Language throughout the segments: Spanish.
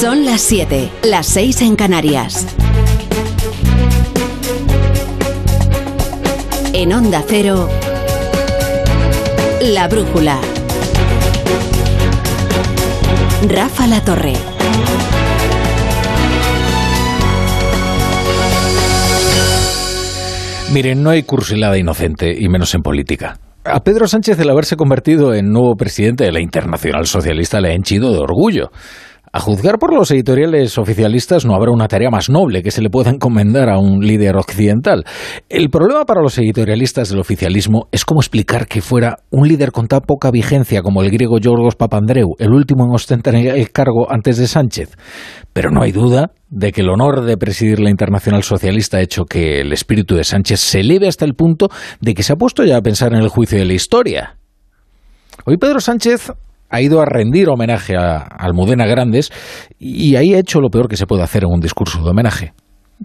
Son las 7, las 6 en Canarias. En Onda Cero, La Brújula. Rafa La Torre. Miren, no hay cursilada inocente, y menos en política. A Pedro Sánchez el haberse convertido en nuevo presidente de la Internacional Socialista le ha henchido de orgullo. A juzgar por los editoriales oficialistas no habrá una tarea más noble que se le pueda encomendar a un líder occidental. El problema para los editorialistas del oficialismo es cómo explicar que fuera un líder con tan poca vigencia como el griego Yorgos Papandreou, el último en ostentar el cargo antes de Sánchez. Pero no hay duda de que el honor de presidir la Internacional Socialista ha hecho que el espíritu de Sánchez se eleve hasta el punto de que se ha puesto ya a pensar en el juicio de la historia. Hoy Pedro Sánchez ha ido a rendir homenaje a Almudena Grandes y ahí ha hecho lo peor que se puede hacer en un discurso de homenaje,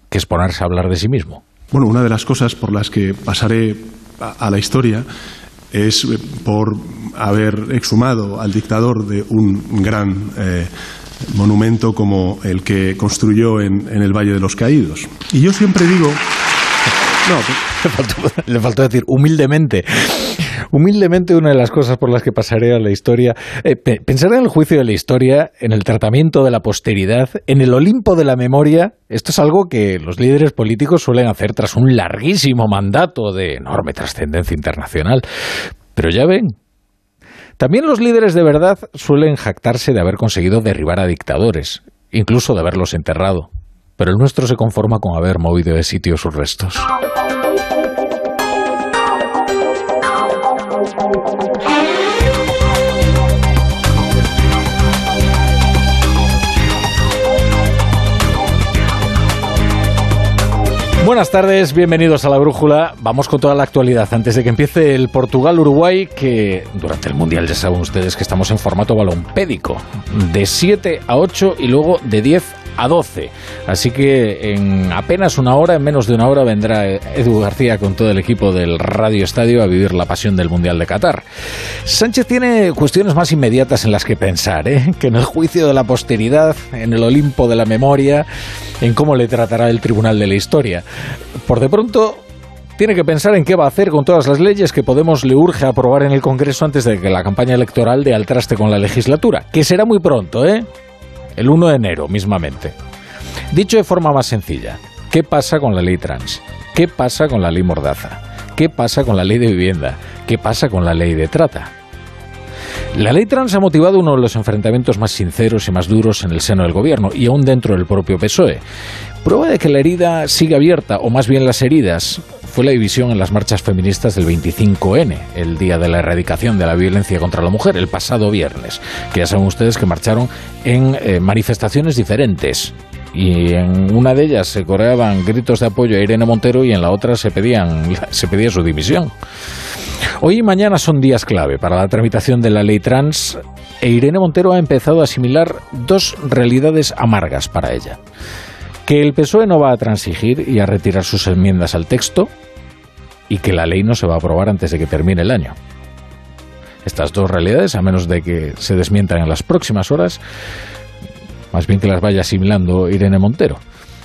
que es ponerse a hablar de sí mismo. Bueno, una de las cosas por las que pasaré a, la historia es eh, por haber exhumado al dictador de un gran eh, monumento como el que construyó en, en el Valle de los Caídos. Y yo siempre digo... le faltó, decir humildemente. Humildemente, una de las cosas por las que pasaré a la historia, eh, pensar en el juicio de la historia, en el tratamiento de la posteridad, en el Olimpo de la memoria, esto es algo que los líderes políticos suelen hacer tras un larguísimo mandato de enorme trascendencia internacional. Pero ya ven, también los líderes de verdad suelen jactarse de haber conseguido derribar a dictadores, incluso de haberlos enterrado. Pero el nuestro se conforma con haber movido de sitio sus restos. Buenas tardes, bienvenidos a la Brújula. Vamos con toda la actualidad antes de que empiece el Portugal-Uruguay, que durante el Mundial ya saben ustedes que estamos en formato balompédico, de 7 a 8 y luego de 10 a 12. Así que en apenas una hora, en menos de una hora, vendrá Edu García con todo el equipo del Radio Estadio a vivir la pasión del Mundial de Qatar. Sánchez tiene cuestiones más inmediatas en las que pensar, ¿eh? que en el juicio de la posteridad, en el Olimpo de la memoria, en cómo le tratará el Tribunal de la Historia. Por de pronto, tiene que pensar en qué va a hacer con todas las leyes que Podemos le urge aprobar en el Congreso antes de que la campaña electoral dé al traste con la legislatura, que será muy pronto, ¿eh? El 1 de enero mismamente. Dicho de forma más sencilla, ¿qué pasa con la ley trans? ¿Qué pasa con la ley mordaza? ¿Qué pasa con la ley de vivienda? ¿Qué pasa con la ley de trata? La ley trans ha motivado uno de los enfrentamientos más sinceros y más duros en el seno del gobierno y aún dentro del propio PSOE. Prueba de que la herida sigue abierta, o más bien las heridas, fue la división en las marchas feministas del 25N, el día de la erradicación de la violencia contra la mujer, el pasado viernes, que ya saben ustedes que marcharon en eh, manifestaciones diferentes. Y en una de ellas se coreaban gritos de apoyo a Irene Montero y en la otra se, pedían, se pedía su dimisión. Hoy y mañana son días clave para la tramitación de la ley trans e Irene Montero ha empezado a asimilar dos realidades amargas para ella que el PSOE no va a transigir y a retirar sus enmiendas al texto y que la ley no se va a aprobar antes de que termine el año. Estas dos realidades, a menos de que se desmientan en las próximas horas, más bien que las vaya asimilando Irene Montero.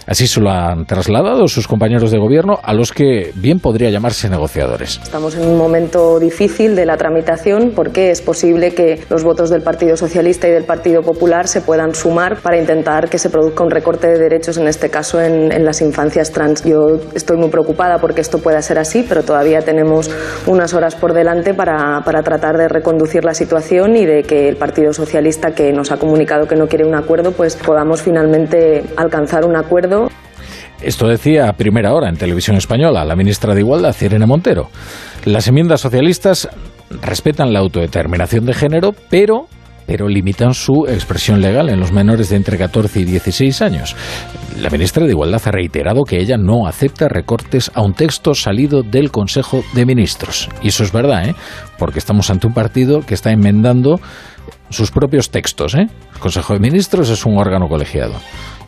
Así se lo han trasladado sus compañeros de gobierno a los que bien podría llamarse negociadores. Estamos en un momento difícil de la tramitación porque es posible que los votos del Partido Socialista y del Partido Popular se puedan sumar para intentar que se produzca un recorte de derechos, en este caso en, las infancias trans. Yo estoy muy preocupada porque esto pueda ser así, pero todavía tenemos unas horas por delante para, para tratar de reconducir la situación y de que el Partido Socialista, que nos ha comunicado que no quiere un acuerdo, pues podamos finalmente alcanzar un acuerdo esto decía a primera hora en televisión española la ministra de Igualdad, Irene Montero. Las enmiendas socialistas respetan la autodeterminación de género, pero pero limitan su expresión legal en los menores de entre 14 y 16 años. La ministra de Igualdad ha reiterado que ella no acepta recortes a un texto salido del Consejo de Ministros. Y eso es verdad, ¿eh? porque estamos ante un partido que está enmendando sus propios textos. ¿eh? El Consejo de Ministros es un órgano colegiado.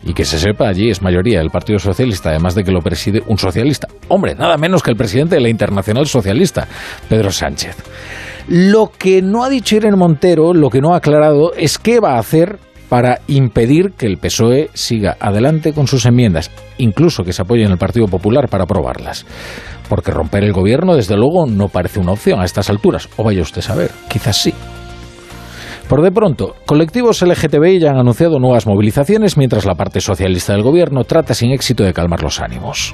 Y que se sepa, allí es mayoría del Partido Socialista, además de que lo preside un socialista. Hombre, nada menos que el presidente de la Internacional Socialista, Pedro Sánchez. Lo que no ha dicho Irene Montero, lo que no ha aclarado, es qué va a hacer para impedir que el PSOE siga adelante con sus enmiendas, incluso que se apoye en el Partido Popular para aprobarlas. Porque romper el gobierno, desde luego, no parece una opción a estas alturas. O vaya usted a saber, quizás sí. Por de pronto, colectivos LGTBI ya han anunciado nuevas movilizaciones mientras la parte socialista del gobierno trata sin éxito de calmar los ánimos.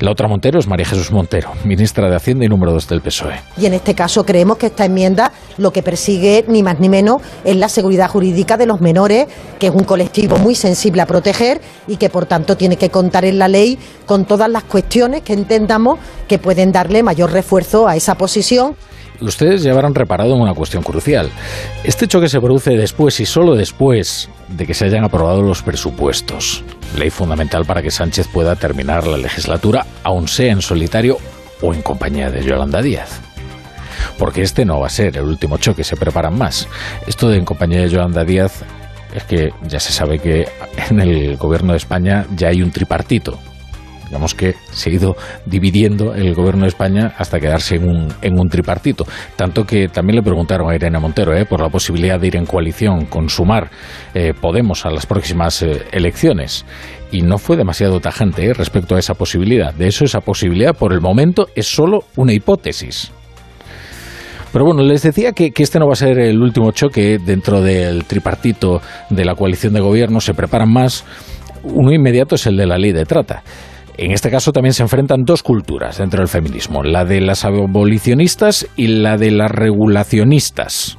La otra Montero es María Jesús Montero, ministra de Hacienda y número 2 del PSOE. Y en este caso creemos que esta enmienda lo que persigue ni más ni menos es la seguridad jurídica de los menores, que es un colectivo muy sensible a proteger y que por tanto tiene que contar en la ley con todas las cuestiones que entendamos que pueden darle mayor refuerzo a esa posición ustedes ya habrán reparado en una cuestión crucial. Este choque se produce después y solo después de que se hayan aprobado los presupuestos. Ley fundamental para que Sánchez pueda terminar la legislatura, aun sea en solitario o en compañía de Yolanda Díaz. Porque este no va a ser el último choque, se preparan más. Esto de en compañía de Yolanda Díaz es que ya se sabe que en el gobierno de España ya hay un tripartito digamos que se ha ido dividiendo el gobierno de España hasta quedarse en un, en un tripartito. Tanto que también le preguntaron a Irene Montero ¿eh? por la posibilidad de ir en coalición con Sumar eh, Podemos a las próximas eh, elecciones. Y no fue demasiado tajante respecto a esa posibilidad. De eso, esa posibilidad por el momento es solo una hipótesis. Pero bueno, les decía que, este no va a ser el último choque dentro del tripartito de la coalición de gobierno. Se preparan más. Uno inmediato es el de la ley de trata. En este caso también se enfrentan dos culturas dentro del feminismo, la de las abolicionistas y la de las regulacionistas.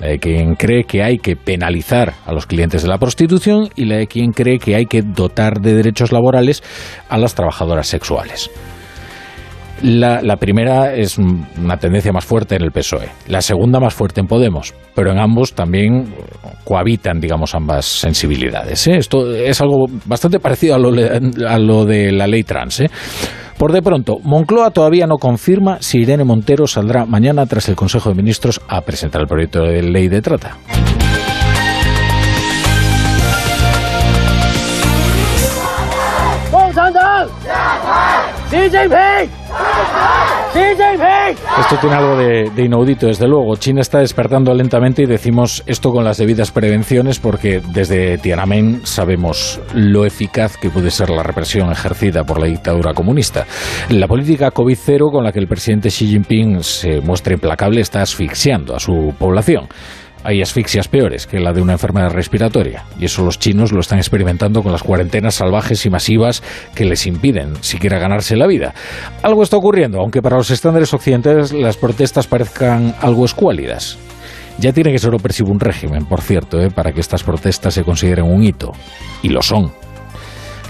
La de quien cree que hay que penalizar a los clientes de la prostitución y la de quien cree que hay que dotar de derechos laborales a las trabajadoras sexuales. La, primera es una tendencia más fuerte en el PSOE, la segunda más fuerte en Podemos, pero en ambos también cohabitan, digamos, ambas sensibilidades. ¿eh? Esto es algo bastante parecido a lo, de la ley trans. ¿eh? Por de pronto, Moncloa todavía no confirma si Irene Montero saldrá mañana tras el Consejo de Ministros a presentar el proyecto de ley de trata. Esto tiene algo de, de, inaudito, desde luego. China está despertando lentamente y decimos esto con las debidas prevenciones porque desde Tiananmen sabemos lo eficaz que puede ser la represión ejercida por la dictadura comunista. La política COVID-0 con la que el presidente Xi Jinping se muestra implacable está asfixiando a su población hay asfixias peores que la de una enfermedad respiratoria. Y eso los chinos lo están experimentando con las cuarentenas salvajes y masivas que les impiden siquiera ganarse la vida. Algo está ocurriendo, aunque para los estándares occidentales las protestas parezcan algo escuálidas. Ya tiene que ser opresivo un régimen, por cierto, ¿eh? para que estas protestas se consideren un hito. Y lo son.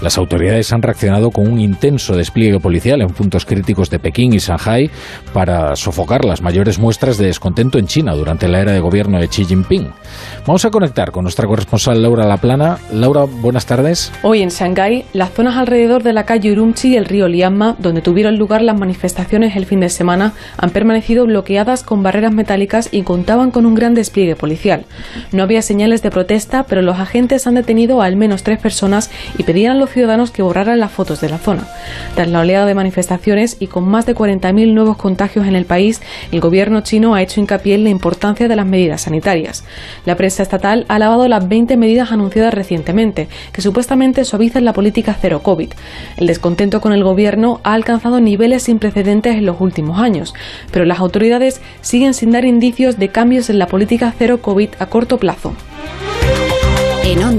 Las autoridades han reaccionado con un intenso despliegue policial en puntos críticos de Pekín y Shanghai para sofocar las mayores muestras de descontento en China durante la era de gobierno de Xi Jinping. Vamos a conectar con nuestra corresponsal Laura Laplana. Laura, buenas tardes. Hoy en Shanghái, las zonas alrededor de la calle Urumqi y el río Lianma, donde tuvieron lugar las manifestaciones el fin de semana, han permanecido bloqueadas con barreras metálicas y contaban con un gran despliegue policial. No había señales de protesta, pero los agentes han detenido a al menos tres personas y pedían a los ciudadanos que borraran las fotos de la zona. Tras la oleada de manifestaciones y con más de 40.000 nuevos contagios en el país, el gobierno chino ha hecho hincapié en la importancia de las medidas sanitarias. La prensa estatal ha alabado las 20 medidas anunciadas recientemente, que supuestamente suavizan la política cero COVID. El descontento con el gobierno ha alcanzado niveles sin precedentes en los últimos años, pero las autoridades siguen sin dar indicios de cambios en la política cero COVID a corto plazo. En